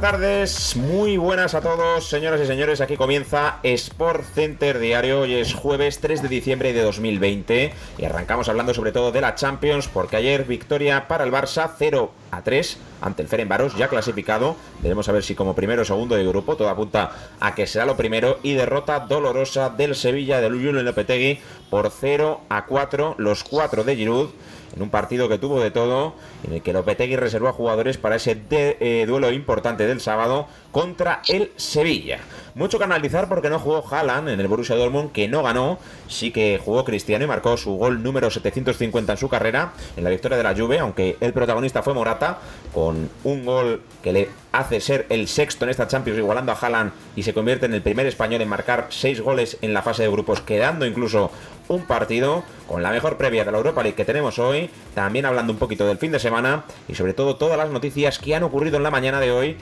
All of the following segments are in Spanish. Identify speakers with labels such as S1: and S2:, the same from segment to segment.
S1: Tardes, muy buenas a todos, señoras y señores. Aquí comienza Sport Center Diario. Hoy es jueves 3 de diciembre de 2020 y arrancamos hablando sobre todo de la Champions porque ayer victoria para el Barça 0 a 3 ante el Ferenbaros ya clasificado. Debemos ver si como primero o segundo de grupo, todo apunta a que será lo primero y derrota dolorosa del Sevilla de Julen Lopetegui por 0 a 4, los 4 de Giroud en un partido que tuvo de todo, en el que Lopetegui reservó a jugadores para ese eh, duelo importante del sábado contra el Sevilla. Mucho que analizar porque no jugó Haaland en el Borussia Dortmund, que no ganó, sí que jugó Cristiano y marcó su gol número 750 en su carrera, en la victoria de la Juve, aunque el protagonista fue Morata, con un gol que le hace ser el sexto en esta Champions, igualando a Haaland y se convierte en el primer español en marcar seis goles en la fase de grupos, quedando incluso un partido con la mejor previa de la Europa League que tenemos hoy, también hablando un poquito del fin de semana y sobre todo todas las noticias que han ocurrido en la mañana de hoy,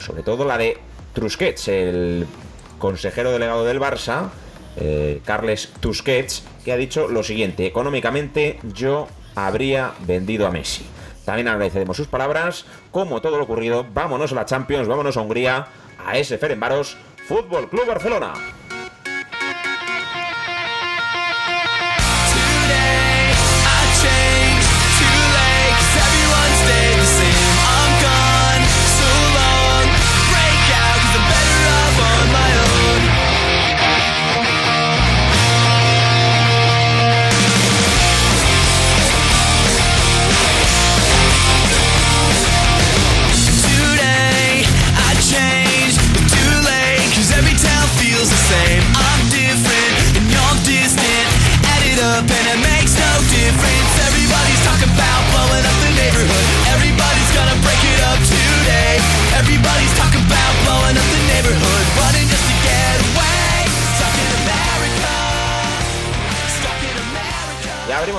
S1: sobre todo la de Trusquets, el consejero delegado del Barça, eh, Carles Tusquets, que ha dicho lo siguiente, económicamente yo habría vendido a Messi. También agradeceremos sus palabras, como todo lo ocurrido, vámonos a la Champions, vámonos a Hungría, a ese Ferenbaros, Fútbol Club Barcelona.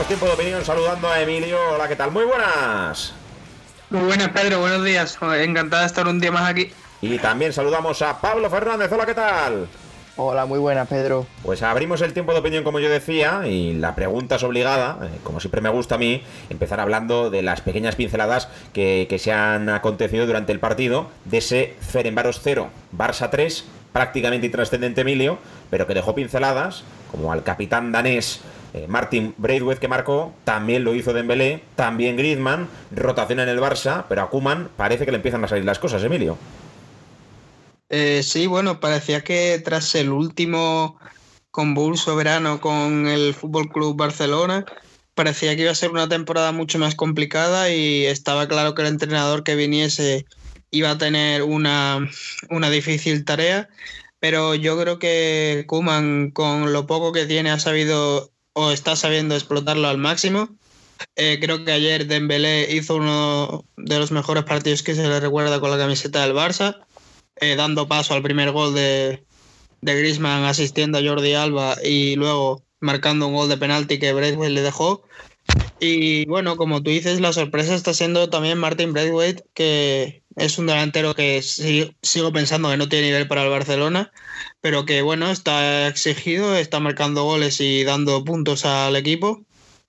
S1: Tiempo de opinión saludando a Emilio. Hola, ¿qué tal? Muy buenas.
S2: Muy buenas, Pedro. Buenos días. Encantada de estar un día más aquí.
S1: Y también saludamos a Pablo Fernández. Hola, ¿qué tal?
S3: Hola, muy buenas, Pedro.
S1: Pues abrimos el tiempo de opinión, como yo decía, y la pregunta es obligada, eh, como siempre me gusta a mí, empezar hablando de las pequeñas pinceladas que, que se han acontecido durante el partido, de ese Ferenbaros 0, Barça 3, prácticamente intrascendente Emilio, pero que dejó pinceladas, como al capitán danés eh, Martin Braithwaite que marcó, también lo hizo Dembélé, también Griezmann, rotación en el Barça, pero a Kuman parece que le empiezan a salir las cosas, Emilio.
S2: Eh, sí, bueno, parecía que tras el último convulso verano con el Fútbol Club Barcelona, parecía que iba a ser una temporada mucho más complicada y estaba claro que el entrenador que viniese iba a tener una, una difícil tarea, pero yo creo que Kuman con lo poco que tiene ha sabido o está sabiendo explotarlo al máximo. Eh, creo que ayer Dembélé hizo uno de los mejores partidos que se le recuerda con la camiseta del Barça, eh, dando paso al primer gol de, de Griezmann asistiendo a Jordi Alba y luego marcando un gol de penalti que Braithwaite le dejó. Y bueno, como tú dices, la sorpresa está siendo también Martin Braithwaite, que es un delantero que sigo pensando que no tiene nivel para el Barcelona, pero que bueno, está exigido, está marcando goles y dando puntos al equipo.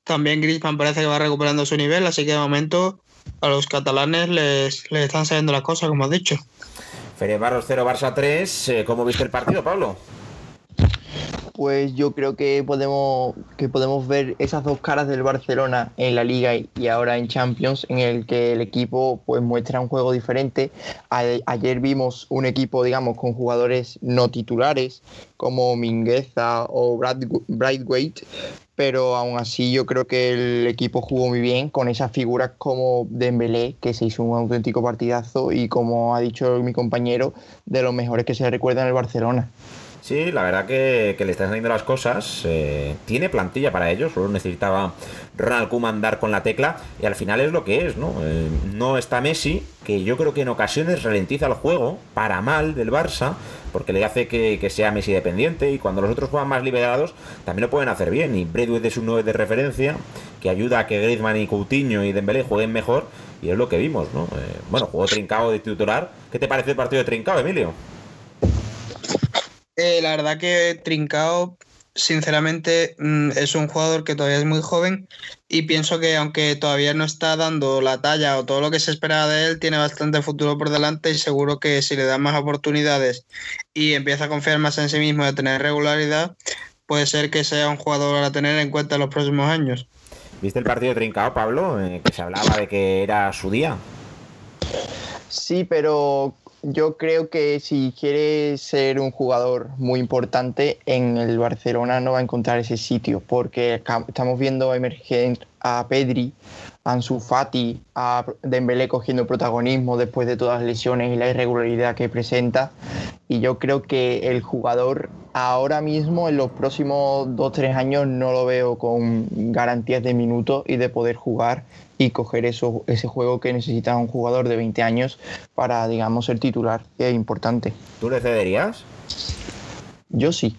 S2: También Griezmann parece que va recuperando su nivel, así que de momento a los catalanes les, les están saliendo las cosas, como has dicho.
S1: Ferebaros 0, Barça 3. Eh, ¿Cómo viste el partido, Pablo?
S3: Pues yo creo que podemos, que podemos ver esas dos caras del Barcelona en la Liga y ahora en Champions, en el que el equipo pues muestra un juego diferente. ayer vimos un equipo, digamos, con jugadores no titulares, como Mingueza o Brightweight, pero aún así yo creo que el equipo jugó muy bien con esas figuras como Dembélé, que se hizo un auténtico partidazo y como ha dicho mi compañero, de los mejores que se recuerda en el Barcelona.
S1: Sí, la verdad que, le están saliendo las cosas. Eh, tiene plantilla para ello, solo necesitaba Ronald Koeman dar con la tecla y al final es lo que es, ¿no? Eh, no está Messi, que yo creo que en ocasiones ralentiza el juego para mal del Barça, porque le hace que, sea Messi dependiente y cuando los otros juegan más liberados también lo pueden hacer bien. Y Braithwaite es un 9 de referencia que ayuda a que Griezmann y Coutinho y Dembélé jueguen mejor y es lo que vimos, ¿no? Eh, bueno, juego Trincao de titular. ¿Qué te parece el partido de Trincao, Emilio?
S2: Eh, la verdad que Trincao, sinceramente, mm, es un jugador que todavía es muy joven y pienso que aunque todavía no está dando la talla o todo lo que se esperaba de él, tiene bastante futuro por delante y seguro que si le dan más oportunidades y empieza a confiar más en sí mismo y a tener regularidad, puede ser que sea un jugador a tener en cuenta en los próximos años.
S1: ¿Viste el partido de Trincao, Pablo? Eh, que se hablaba de que era su día.
S3: Sí, pero yo creo que si quiere ser un jugador muy importante en el Barcelona no va a encontrar ese sitio porque estamos viendo emerger a Pedri, Ansu Fati, a Dembélé cogiendo protagonismo después de todas las lesiones y la irregularidad que presenta y yo creo que el jugador ahora mismo en los próximos 2-3 años no lo veo con garantías de minutos y de poder jugar y coger eso, ese juego que necesita un jugador de 20 años para, digamos, ser titular, que es importante.
S1: ¿Tú le cederías?
S3: Yo sí.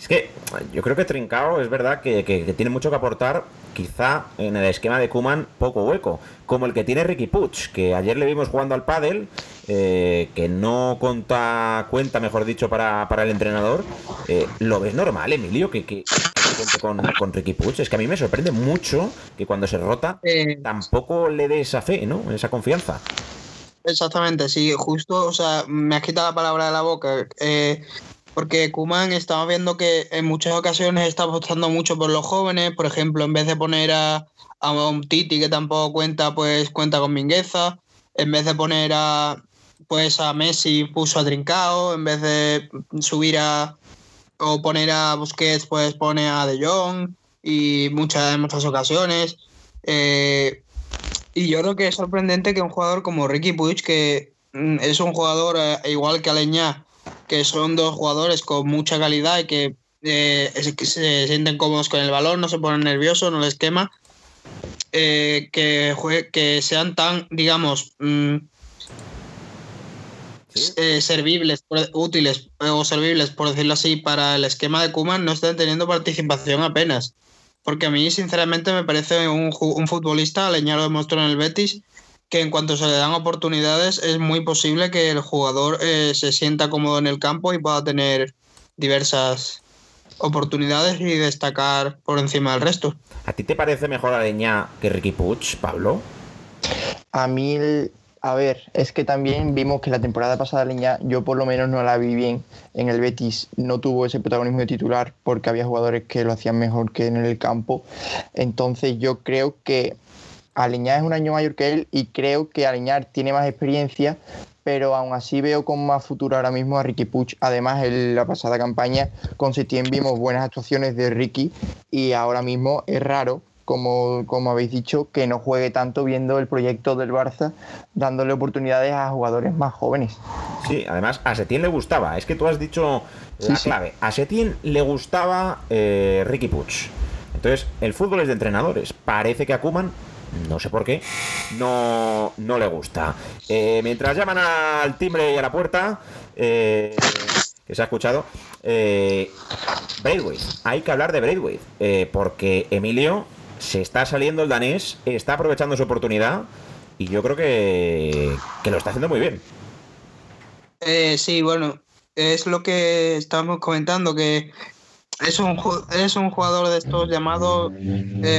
S1: Es que yo creo que Trincao es verdad que, tiene mucho que aportar, quizá en el esquema de Kuman poco hueco, como el que tiene Ricky Puch, que ayer le vimos jugando al pádel, eh, que no cuenta, cuenta, mejor dicho, para, el entrenador. Eh, ¿Lo ves normal, Emilio, que, que, con, con, Ricky Puch? Es que a mí me sorprende mucho que cuando se rota eh, tampoco le dé esa fe, ¿no? Esa confianza.
S2: Exactamente, sí, justo, o sea, me has quitado la palabra de la boca. Eh, porque Kuman estamos viendo que en muchas ocasiones está apostando mucho por los jóvenes, por ejemplo, en vez de poner a, a un Titi que tampoco cuenta, pues cuenta con Mingueza, en vez de poner a pues a Messi puso a Trincao, en vez de subir a o poner a Busquets, pues pone a De Jong y muchas en muchas ocasiones. Eh, y yo creo que es sorprendente que un jugador como Ricky Puig, que mm, es un jugador eh, igual que Aleñá, que son dos jugadores con mucha calidad y que, eh, se sienten cómodos con el balón, no se ponen nerviosos, no les quema. Eh, que, que sean tan, digamos, mm, eh, servibles, útiles o servibles, por decirlo así, para el esquema de Kuman, no están teniendo participación apenas. Porque a mí, sinceramente, me parece un, un futbolista, Leña lo demostró en el Betis, que en cuanto se le dan oportunidades es muy posible que el jugador eh, se sienta cómodo en el campo y pueda tener diversas oportunidades y destacar por encima del resto.
S1: ¿A ti te parece mejor Aleñá que Ricky Puig, Pablo?
S3: A mí, a ver, es que también vimos que la temporada pasada Aleñá, yo por lo menos no la vi bien en el Betis, no tuvo ese protagonismo de titular porque había jugadores que lo hacían mejor que en el campo. Entonces yo creo que Aleñá es un año mayor que él y creo que Aleñar tiene más experiencia, pero aún así veo con más futuro ahora mismo a Ricky Puch. Además, en la pasada campaña con Setién vimos buenas actuaciones de Ricky y ahora mismo es raro, como, como habéis dicho, que no juegue tanto viendo el proyecto del Barça, dándole oportunidades a jugadores más jóvenes.
S1: Sí, además a Setién le gustaba, es que tú has dicho la clave, a Setién le gustaba eh, Ricky Puch. Entonces, el fútbol es de entrenadores. Parece que a Kuman no sé por qué, no, no le gusta. Eh, mientras llaman al timbre y a la puerta, eh, que se ha escuchado, eh, hay que hablar de Braithwaite, eh, porque Emilio se está saliendo el danés, está aprovechando su oportunidad y yo creo que, que lo está haciendo muy bien.
S2: sí, bueno, es lo que estamos comentando, que es un, es un jugador de estos llamados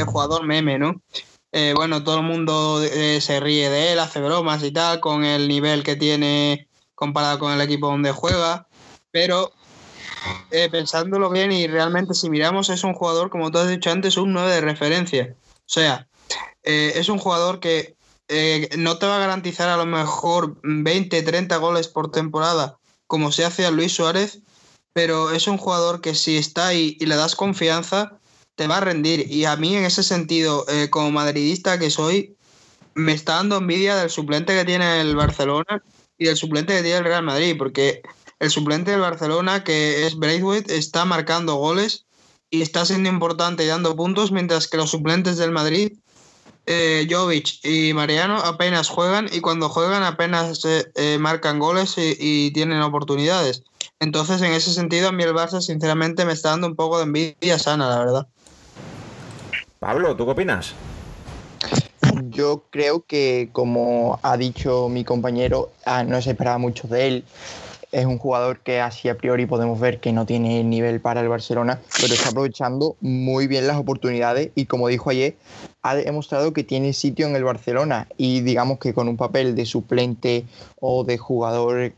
S2: jugador meme, ¿no? Eh, bueno, todo el mundo eh, se ríe de él, hace bromas y tal, con el nivel que tiene comparado con el equipo donde juega, pero eh, pensándolo bien y realmente si miramos es un jugador, como tú has dicho antes, un 9 de referencia. O sea, es un jugador que no te va a garantizar a lo mejor 20, 30 goles por temporada, como se hace a Luis Suárez, pero es un jugador que si está ahí y le das confianza, te va a rendir. Y a mí en ese sentido, como madridista que soy, me está dando envidia del suplente que tiene el Barcelona y del suplente que tiene el Real Madrid, porque el suplente del Barcelona, que es Braithwaite, está marcando goles y está siendo importante y dando puntos, mientras que los suplentes del Madrid, eh, Jovic y Mariano, apenas juegan y cuando juegan apenas eh, marcan goles y, tienen oportunidades. Entonces, en ese sentido, a mí el Barça, sinceramente, me está dando un poco de envidia sana, la verdad.
S1: Pablo, ¿tú qué opinas?
S3: Yo creo que, como ha dicho mi compañero, ah, no se esperaba mucho de él es un jugador que así a priori podemos ver que no tiene nivel para el Barcelona, pero está aprovechando muy bien las oportunidades y como dijo ayer, ha demostrado que tiene sitio en el Barcelona y digamos que con un papel de suplente o de jugador,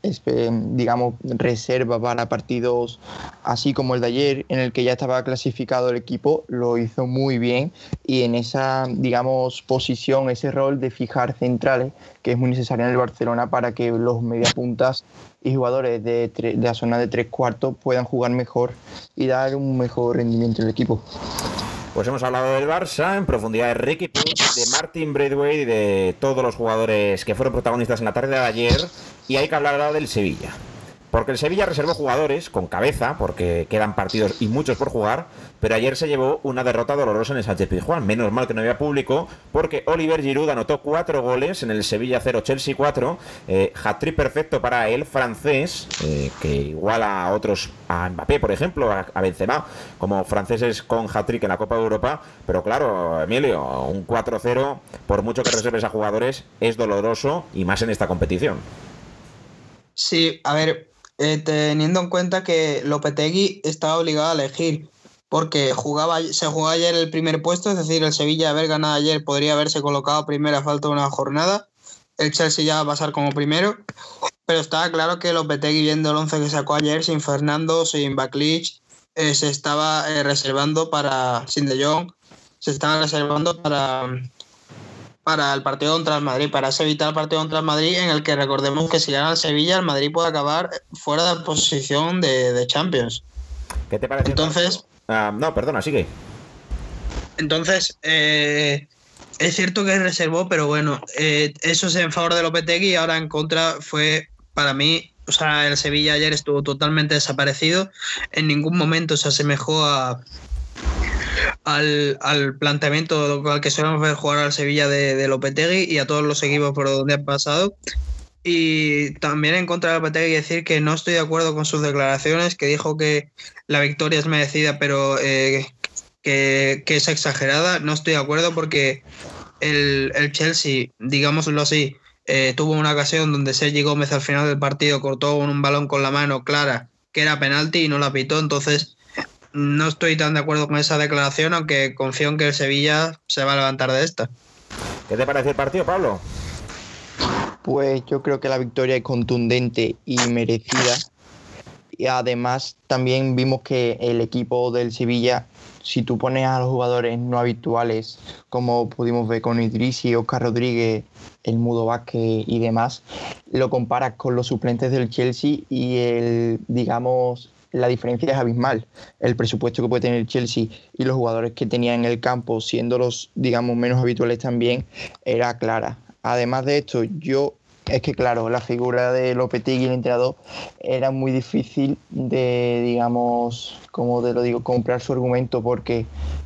S3: digamos, reserva para partidos así como el de ayer, en el que ya estaba clasificado el equipo, lo hizo muy bien y en esa, digamos, posición, ese rol de fijar centrales, que es muy necesario en el Barcelona para que los mediapuntas y jugadores de, de la zona de tres cuartos puedan jugar mejor y dar un mejor rendimiento al equipo.
S1: Pues hemos hablado del Barça en profundidad de Ricky Puig, de Martin Braithwaite y de todos los jugadores que fueron protagonistas en la tarde de ayer. Y hay que hablar ahora del Sevilla. Porque el Sevilla reservó jugadores con cabeza, porque quedan partidos y muchos por jugar, pero ayer se llevó una derrota dolorosa en el Sánchez Pizjuán. Menos mal que no había público, porque Oliver Giroud anotó cuatro goles en el Sevilla 0, Chelsea 4. Eh, hat-trick perfecto para el francés, eh, que iguala a otros, a Mbappé, por ejemplo, a, Benzema, como franceses con hat-trick en la Copa de Europa. Pero claro, Emilio, un 4-0, por mucho que reserves a jugadores, es doloroso y más en esta competición.
S2: Sí, a ver, eh, teniendo en cuenta que Lopetegui estaba obligado a elegir, porque jugaba, se jugó ayer el primer puesto, es decir, el Sevilla haber ganado ayer podría haberse colocado primero a falta de una jornada, el Chelsea ya va a pasar como primero, pero estaba claro que Lopetegui viendo el 11 que sacó ayer sin Fernando, sin Baklich, eh, se estaba eh, reservando para, sin De se estaba reservando para para el partido contra el Madrid, para ese vital partido contra el Madrid, en el que recordemos que si gana el Sevilla, el Madrid puede acabar fuera de posición de, Champions.
S1: ¿Qué te parece?
S2: Entonces.
S1: Ah, no, perdona, sigue.
S2: Entonces, eh, es cierto que reservó, pero bueno, eh, eso es en favor de Lopetegui y ahora en contra fue para mí. O sea, el Sevilla ayer estuvo totalmente desaparecido. En ningún momento se asemejó a, al, al planteamiento al que solemos ver jugar al Sevilla de, de Lopetegui y a todos los equipos por donde han pasado. Y también en contra de Lopetegui decir que no estoy de acuerdo con sus declaraciones, que dijo que la victoria es merecida, pero eh, que, es exagerada. No estoy de acuerdo porque el, Chelsea, digámoslo así, eh, tuvo una ocasión donde Sergi Gómez al final del partido cortó un balón con la mano clara que era penalti y no la pitó. Entonces, no estoy tan de acuerdo con esa declaración, aunque confío en que el Sevilla se va a levantar de esta.
S1: ¿Qué te parece el partido, Pablo?
S3: Pues yo creo que la victoria es contundente y merecida. Y además también vimos que el equipo del Sevilla, si tú pones a los jugadores no habituales, como pudimos ver con Idrisi, Oscar Rodríguez, el Mudo Vázquez y demás, lo comparas con los suplentes del Chelsea y el, digamos, la diferencia es abismal. El presupuesto que puede tener Chelsea y los jugadores que tenía en el campo, siendo los, digamos, menos habituales también, era clara. Además de esto, yo es que claro, la figura de Lopetegui, el entrenador, era muy difícil de, digamos, como te lo digo, comprar su argumento porque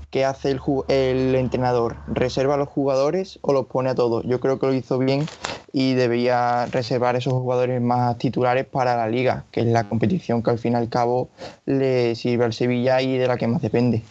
S3: ¿qué hace el, el entrenador? ¿Reserva a los jugadores o los pone a todos? Yo creo que lo hizo bien y debía reservar esos jugadores más titulares para la liga, que es la competición que al fin y al cabo le sirve al Sevilla y de la que más depende.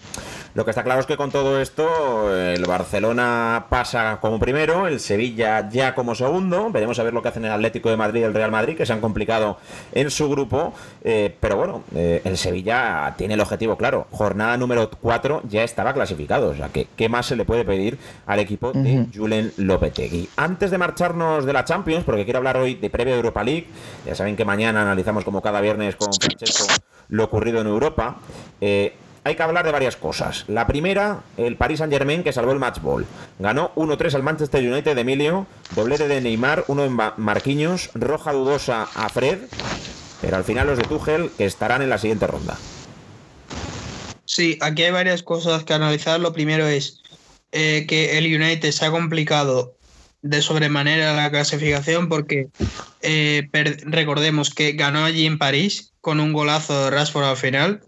S1: Lo que está claro es que con todo esto el Barcelona pasa como primero, el Sevilla ya como segundo. Veremos a ver lo que hacen el Atlético de Madrid y el Real Madrid, que se han complicado en su grupo. Eh, pero bueno, eh, el Sevilla tiene el objetivo claro. Jornada número 4 ya estaba clasificado. O sea, que ¿qué más se le puede pedir al equipo de Julen Lopetegui? Antes de marcharnos de la Champions, porque quiero hablar hoy de previa Europa League, ya saben que mañana analizamos como cada viernes con Francesco lo ocurrido en Europa. Eh, hay que hablar de varias cosas. La primera, el Paris Saint Germain que salvó el match ball. Ganó 1-3 al Manchester United de Emilio, doblete de Neymar, uno en Marquinhos, roja dudosa a Fred, pero al final los de Tuchel que estarán en la siguiente ronda.
S2: Sí, aquí hay varias cosas que analizar. Lo primero es eh, que el United se ha complicado de sobremanera la clasificación porque eh, recordemos que ganó allí en París con un golazo de Rashford al final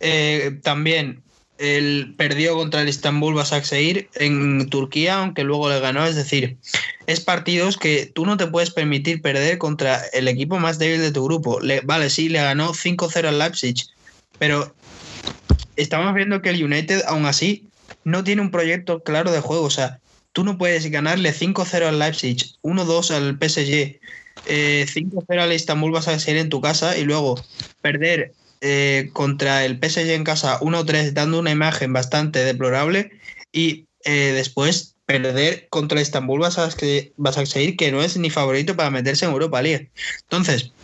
S2: eh, también él perdió contra el Istanbul Basaksehir en Turquía, aunque luego le ganó. Es decir, es partidos que tú no te puedes permitir perder contra el equipo más débil de tu grupo. vale, sí, le ganó 5-0 al Leipzig, pero estamos viendo que el United, aún así, no tiene un proyecto claro de juego. O sea, tú no puedes ganarle 5-0 al Leipzig, 1-2 al PSG, 5-0 eh, al Istanbul Basaksehir en tu casa y luego perder eh, contra el PSG en casa 1-3 dando una imagen bastante deplorable y eh, después perder contra Estambul vas a, vas a seguir que no es ni favorito para meterse en Europa League. Entonces,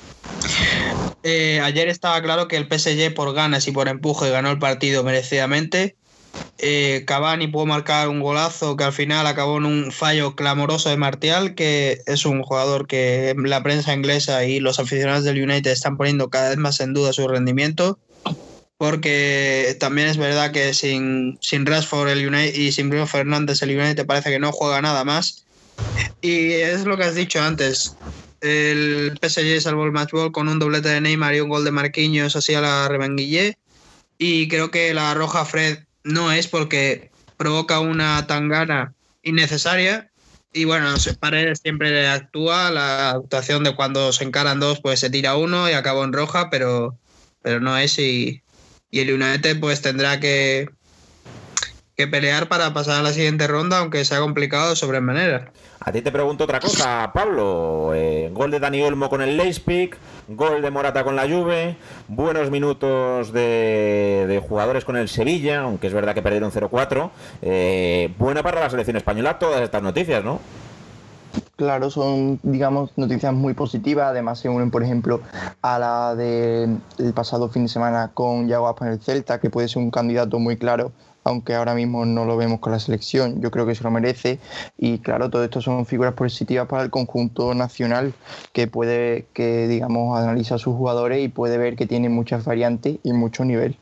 S2: eh, ayer estaba claro que el PSG por ganas y por empuje ganó el partido merecidamente eh, Cavani pudo marcar un golazo que al final acabó en un fallo clamoroso de Martial, que es un jugador que la prensa inglesa y los aficionados del United están poniendo cada vez más en duda su rendimiento. Porque también es verdad que sin, sin Rashford el United, y sin Bruno Fernández el United parece que no juega nada más. Y es lo que has dicho antes. El PSG salvó el matchball con un doblete de Neymar y un gol de Marquinhos así a la remanguille. Y creo que la roja Fred no es porque provoca una tangana innecesaria. Y bueno, Paredes siempre actúa, la actuación de cuando se encaran dos, pues se tira uno y acabó en roja, pero, pero no es y, y el United pues tendrá que, que pelear para pasar a la siguiente ronda, aunque sea complicado sobremanera.
S1: A ti te pregunto otra cosa, Pablo. Eh, gol de Dani Olmo con el Leipzig, gol de Morata con la Juve, buenos minutos de, jugadores con el Sevilla, aunque es verdad que perdieron 0-4. Eh, buena para la selección española todas estas noticias, ¿no?
S3: Claro, son, digamos, noticias muy positivas. Además, se unen, por ejemplo, a la del pasado fin de semana con Yago Aspas en el Celta, que puede ser un candidato muy claro aunque ahora mismo no lo vemos con la selección, yo creo que se lo merece y claro, todo esto son figuras positivas para el conjunto nacional que puede, que digamos, analiza a sus jugadores y puede ver que tienen muchas variantes y mucho nivel.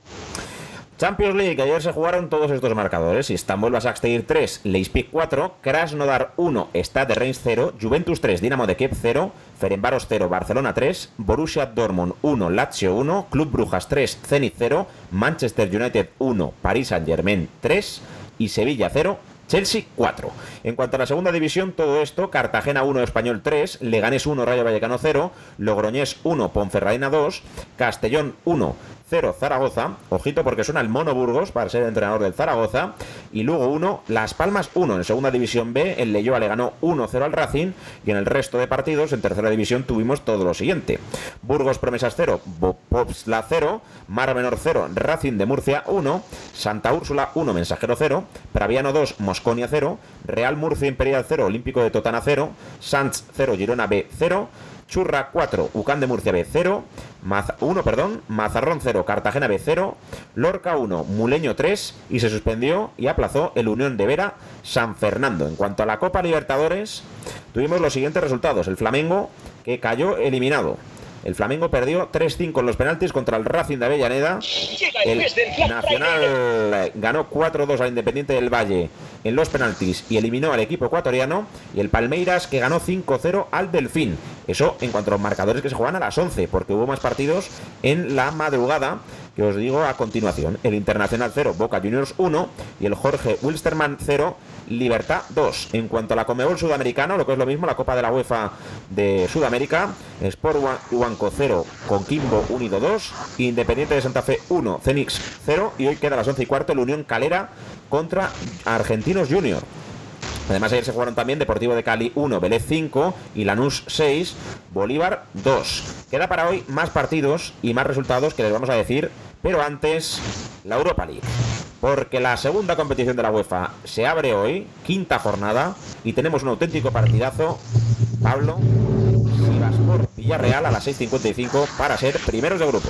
S1: Champions League, ayer se jugaron todos estos marcadores. Istanbul Basaksehir 3, Leipzig 4, Krasnodar 1, Stade Reims 0, Juventus 3, Dinamo de Kiev 0, Ferenbaros 0, Barcelona 3, Borussia Dortmund 1, Lazio 1, Club Brujas 3, Zenit 0, Manchester United 1, Paris Saint-Germain 3 y Sevilla 0, Chelsea 4. En cuanto a la segunda división, todo esto, Cartagena 1, Español 3, Leganés 1, Rayo Vallecano 0, Logroñés 1, Ponferradina 2, Castellón 1, 0 Zaragoza, ojito porque suena el Mono Burgos para ser entrenador del Zaragoza, y luego 1 Las Palmas 1 en segunda división B, el Leyoa le ganó 1-0 al Racing. Y en el resto de partidos en tercera división tuvimos todo lo siguiente. Burgos Promesas 0, Popsla 0, Mar Menor 0, Racing de Murcia 1, Santa Úrsula 1, Mensajero 0, Praviano 2, Mosconia 0, Real Murcia Imperial 0, Olímpico de Totana 0, Sanz 0, Girona B 0, Churra 4, Ucán de Murcia B 0, 1, perdón, Mazarrón 0, Cartagena B 0, Lorca 1, Muleño 3 y se suspendió y aplazó el Unión de Vera San Fernando. En cuanto a la Copa Libertadores, tuvimos los siguientes resultados. El Flamengo que cayó eliminado. El Flamengo perdió 3-5 en los penaltis contra el Racing de Avellaneda. El Nacional ganó 4-2 al Independiente del Valle en los penaltis y eliminó al equipo ecuatoriano. Y el Palmeiras que ganó 5-0 al Delfín. Eso en cuanto a los marcadores que se juegan a las 11, porque hubo más partidos en la madrugada que os digo a continuación. El Internacional 0, Boca Juniors 1 y el Jorge Wilstermann 0, Libertad 2. En cuanto a la Comebol Sudamericano, lo que es lo mismo, la Copa de la UEFA de Sudamérica, Sport Huanco 0, Conquimbo Unido 2, Independiente de Santa Fe 1, Cenix 0 y hoy queda a las 11 y cuarto la Unión Calera contra Argentinos Junior. Además, ayer se jugaron también Deportivo de Cali 1, Vélez 5 y Lanús 6, Bolívar 2. Queda para hoy más partidos y más resultados que les vamos a decir, pero antes, la Europa League. Porque la segunda competición de la UEFA se abre hoy, quinta jornada, y tenemos un auténtico partidazo. Pablo, por Villarreal a las 6.55 para ser primeros de grupo.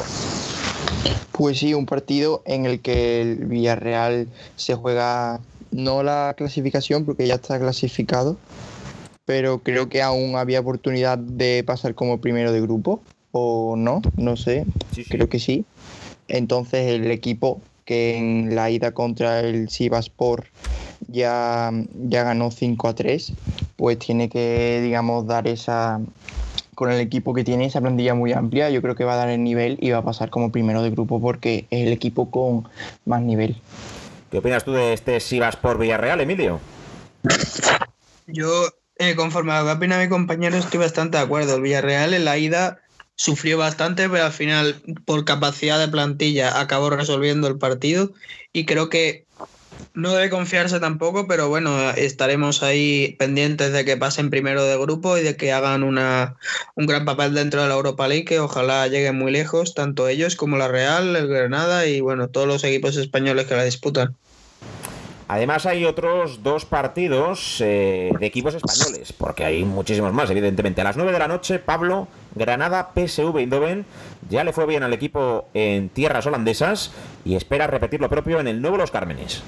S3: Pues sí, un partido en el que el Villarreal se juega no la clasificación porque ya está clasificado, pero creo que aún había oportunidad de pasar como primero de grupo, o no, no sé, creo que sí. Entonces el equipo que en la ida contra el Sivaspor ya, ya ganó 5 a 3, pues tiene que, digamos, dar esa, con el equipo que tiene esa plantilla muy amplia, yo creo que va a dar el nivel y va a pasar como primero de grupo porque es el equipo con más nivel.
S1: ¿Qué opinas tú de este Sivas por Villarreal, Emilio?
S2: Yo, eh, conforme a lo que opina mi compañero, estoy bastante de acuerdo. El Villarreal en la ida sufrió bastante, pero al final, por capacidad de plantilla, acabó resolviendo el partido. Y creo que no debe confiarse tampoco, pero bueno, estaremos ahí pendientes de que pasen primero de grupo y de que hagan una, un gran papel dentro de la Europa League, que ojalá lleguen muy lejos, tanto ellos como la Real, el Granada y bueno, todos los equipos españoles que la disputan.
S1: Además hay otros dos partidos eh, de equipos españoles, porque hay muchísimos más, evidentemente. A las 9 de la noche, Pablo, Granada, PSV Eindhoven, ya le fue bien al equipo en tierras holandesas y espera repetir lo propio en el nuevo Los Cármenes.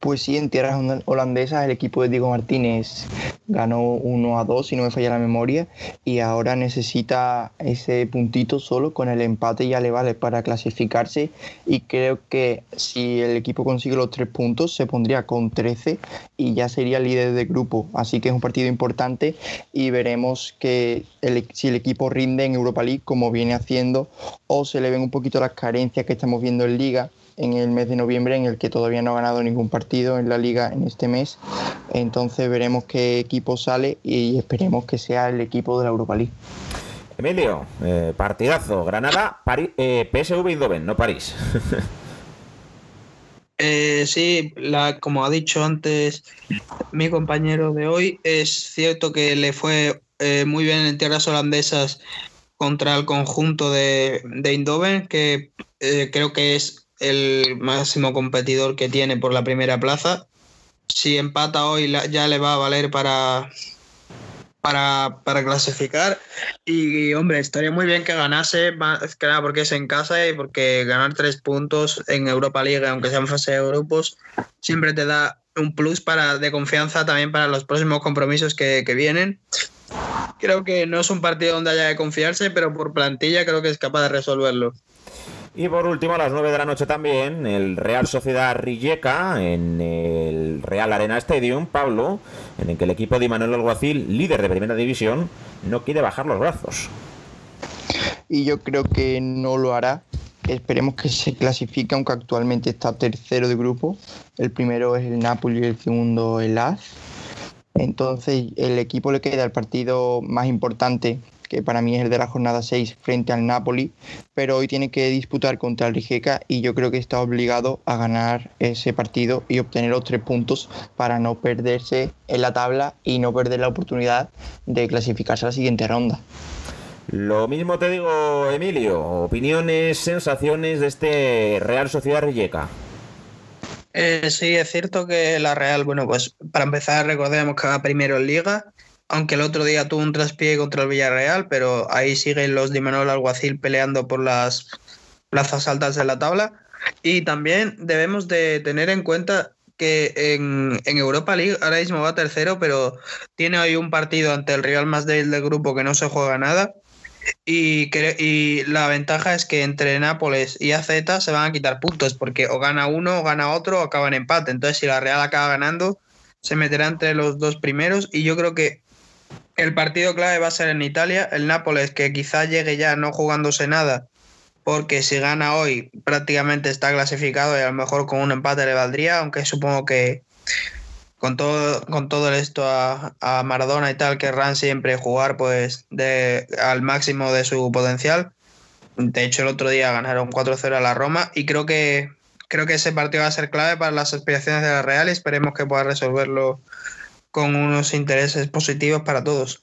S3: Pues sí, en tierras holandesas el equipo de Diego Martínez ganó 1 a 2, si no me falla la memoria, y ahora necesita ese puntito solo, con el empate ya le vale para clasificarse, y creo que si el equipo consigue los tres puntos se pondría con 13 y ya sería líder de grupo, así que es un partido importante y veremos que si el equipo rinde en Europa League como viene haciendo o se le ven un poquito las carencias que estamos viendo en liga en el mes de noviembre en el que todavía no ha ganado ningún partido en la liga en este mes. Entonces veremos qué equipo sale y esperemos que sea el equipo de la Europa League.
S1: Emilio, eh, partidazo, Granada, París, eh, PSV Eindhoven, no París.
S2: Eh, sí, la, como ha dicho antes mi compañero de hoy, es cierto que le fue muy bien en tierras holandesas contra el conjunto de, de Eindhoven, que creo que es el máximo competidor que tiene por la primera plaza. Si empata hoy ya le va a valer para, para, clasificar. Y, hombre, estaría muy bien que ganase, más que porque es en casa y porque ganar tres puntos en Europa League, aunque sea en fase de grupos, siempre te da un plus para, de confianza también para los próximos compromisos que, que vienen. Creo que no es un partido donde haya que confiarse, pero por plantilla creo que es capaz de resolverlo.
S1: Y por último, a las 9 de la noche también, el Real Sociedad Rijeka en el Real Arena Stadium, Pablo, en el que el equipo de Manuel Alguacil, líder de primera división, no quiere bajar los brazos.
S3: Y yo creo que no lo hará. Esperemos que se clasifique, aunque actualmente está tercero de grupo. El primero es el Napoli y el segundo el AZ. Entonces, el equipo le queda el partido más importante que para mí es el de la jornada 6 frente al Napoli, pero hoy tiene que disputar contra el Rijeka y yo creo que está obligado a ganar ese partido y obtener los tres puntos para no perderse en la tabla y no perder la oportunidad de clasificarse a la siguiente ronda.
S1: Lo mismo te digo, Emilio. Opiniones, sensaciones de este Real Sociedad Rijeka.
S2: Eh, sí, es cierto que la Real, bueno, pues para empezar recordemos que va primero en Liga aunque el otro día tuvo un traspié contra el Villarreal, pero ahí siguen los de Manuel Alguacil peleando por las plazas altas de la tabla. Y también debemos de tener en cuenta que en, Europa League ahora mismo va tercero, pero tiene hoy un partido ante el rival más débil del grupo que no se juega nada. Y, y la ventaja es que entre Nápoles y AZ se van a quitar puntos, porque o gana uno, o gana otro, o acaba en empate. Entonces, si la Real acaba ganando, se meterá entre los dos primeros. Y yo creo que el partido clave va a ser en Italia, el Nápoles, que quizá llegue ya no jugándose nada, porque si gana hoy prácticamente está clasificado y a lo mejor con un empate le valdría, aunque supongo que con todo, con todo esto a, a Maradona y tal, querrán siempre jugar pues de, al máximo de su potencial. De hecho, el otro día ganaron 4-0 a la Roma y creo que, creo que ese partido va a ser clave para las aspiraciones de la Real y esperemos que pueda resolverlo con unos intereses positivos para todos.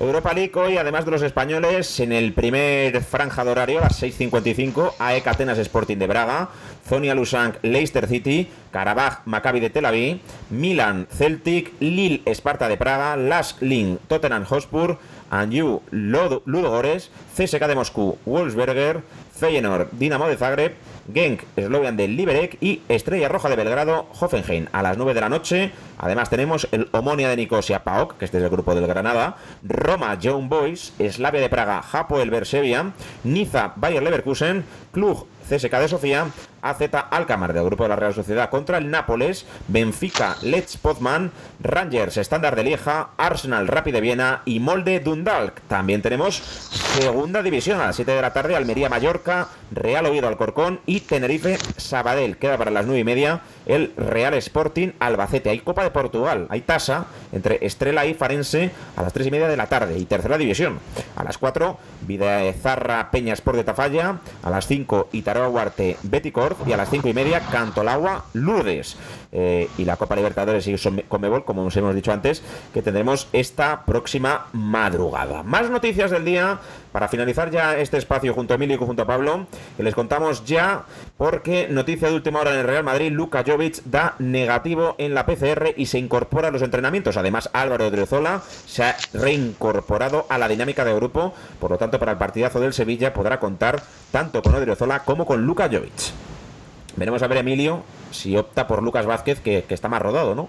S1: Europa League hoy, además de los españoles, en el primer franja de horario, a las 6.55, AEK Atenas Sporting de Braga, Zonia Lusank Leicester City, Karabaj Maccabi de Tel Aviv, Milan Celtic, Lille Esparta de Praga, Lask Link Tottenham Hotspur, Anju Ludogores, CSK de Moscú Wolfsberger, Feyenoord Dinamo de Zagreb, Genk, Slovian de Liberec y Estrella Roja de Belgrado, Hoffenheim. A las 9 de la noche, además tenemos el Omonia de Nicosia, PAOK, que este es el grupo del Granada, Roma, Young Boys, Slavia de Praga, Japo el Bersevia, Niza, Bayer Leverkusen, Klug, CSK de Sofía, AZ Alkamar del grupo de la Real Sociedad contra el Nápoles, Benfica, Let's Pozman, Rangers, Standard de Lieja, Arsenal, Rapid de Viena y Molde Dundalk. También tenemos segunda división a las 7 de la tarde, Almería Mallorca, Real Oviedo Alcorcón y Tenerife Sabadell. Queda para las 9 y media el Real Sporting Albacete. Hay Copa de Portugal, hay tasa entre Estrella y Farense a las 3 y media de la tarde y tercera división. A las 4, Zarra Peña Sport de Tafalla, a las 5 Itaro Huarte Y a las 5 y media Cantolagua Lourdes. Eh, y la Copa Libertadores y Comebol, como os hemos dicho antes, que tendremos esta próxima madrugada. Más noticias del día para finalizar ya este espacio junto a Emilio y junto a Pablo, que les contamos ya porque noticia de última hora en el Real Madrid, Luka Jovic da negativo en la PCR y se incorpora a los entrenamientos. Además, Álvaro Driozola se ha reincorporado a la dinámica de grupo, por lo tanto, para el partidazo del Sevilla podrá contar tanto con Odriozola como con Luka Jovic. Veremos a ver, Emilio, si opta por Lucas Vázquez, que, está más rodado, ¿no?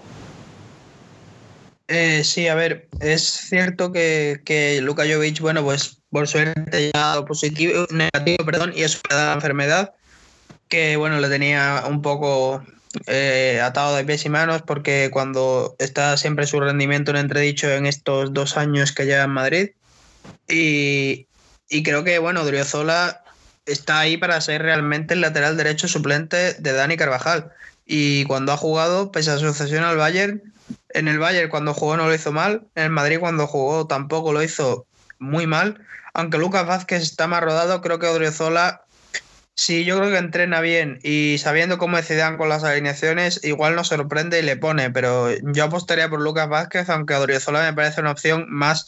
S2: Eh, sí, a ver, es cierto que, que Luka Jovic, bueno, pues por suerte ya ha dado positivo, negativo, perdón, y es una enfermedad que, bueno, le tenía un poco eh, atado de pies y manos porque cuando está siempre su rendimiento en entredicho en estos dos años que lleva en Madrid y, y creo que, bueno, Driozola está ahí para ser realmente el lateral derecho suplente de Dani Carvajal. Y cuando ha jugado, pese a su cesión al Bayern, en el Bayern cuando jugó no lo hizo mal, en el Madrid cuando jugó tampoco lo hizo muy mal. Aunque Lucas Vázquez está más rodado, creo que Odriozola, sí, yo creo que entrena bien y sabiendo cómo decidan con las alineaciones, igual nos sorprende y le pone, pero yo apostaría por Lucas Vázquez, aunque Odriozola me parece una opción más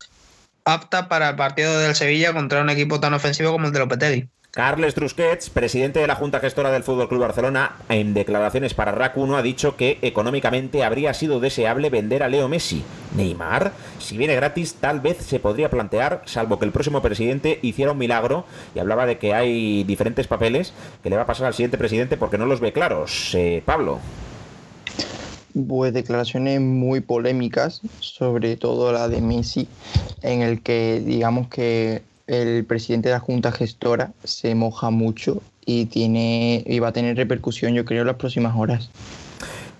S2: apta para el partido del Sevilla contra un equipo tan ofensivo como el de Lopetegui.
S1: Carles Trusquets, presidente de la Junta Gestora del Fútbol Club Barcelona, en declaraciones para RAC 1 ha dicho que económicamente habría sido deseable vender a Leo Messi. Neymar, si viene gratis, tal vez se podría plantear, salvo que el próximo presidente hiciera un milagro y hablaba de que hay diferentes papeles que le va a pasar al siguiente presidente porque no los ve claros. Eh, Pablo.
S3: Pues declaraciones muy polémicas, sobre todo la de Messi, en el que digamos que el presidente de la Junta Gestora se moja mucho y, tiene, y va a tener repercusión, yo creo, en las próximas horas.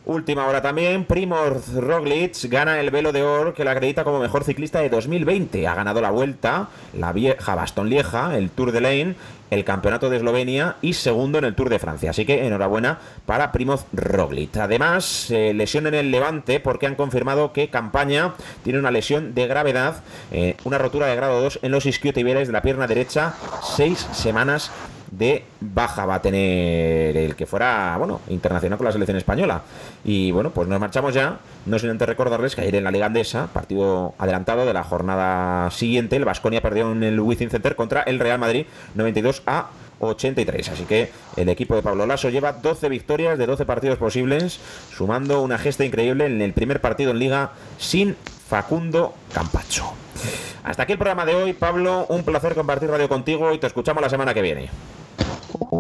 S1: Última hora también, Primoz Roglic gana el velo de oro que la acredita como mejor ciclista de 2020. Ha ganado la Vuelta, la vieja Bastón Lieja, el Tour de Lane, el Campeonato de Eslovenia y segundo en el Tour de Francia. Así que enhorabuena para Primoz Roglic. Además, eh, lesión en el Levante porque han confirmado que Campaña tiene una lesión de gravedad, eh, una rotura de grado 2 en los isquiotibiales de la pierna derecha, seis semanas de baja va a tener el que fuera, bueno, internacional con la selección española. Y bueno, pues nos marchamos ya, no sin antes recordarles que ayer en la Liga Andesa, partido adelantado de la jornada siguiente, el Vasconia perdió en el Wizzing Center contra el Real Madrid 92 a 83. Así que el equipo de Pablo Lasso lleva 12 victorias de 12 partidos posibles, sumando una gesta increíble en el primer partido en liga sin Facundo Campacho. Hasta aquí el programa de hoy, Pablo. Un placer compartir radio contigo y te escuchamos la semana que viene.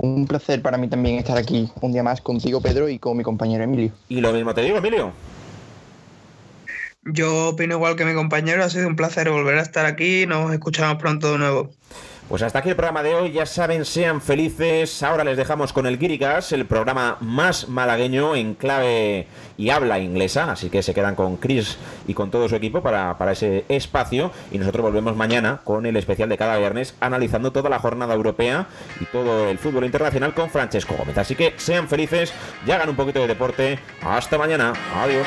S3: Un placer para mí también estar aquí un día más contigo, Pedro, y con mi compañero Emilio.
S1: Y lo mismo te digo, Emilio.
S2: Yo opino igual que mi compañero, ha sido un placer volver a estar aquí, nos escuchamos pronto de nuevo.
S1: Pues hasta aquí el programa de hoy, ya saben, sean felices. Ahora les dejamos con el Girigas, el programa más malagueño en clave y habla inglesa, así que se quedan con Chris y con todo su equipo para, para ese espacio y nosotros volvemos mañana con el especial de cada viernes analizando toda la jornada europea y todo el fútbol internacional con Francesco Gómez. Así que sean felices y hagan un poquito de deporte. Hasta mañana. Adiós.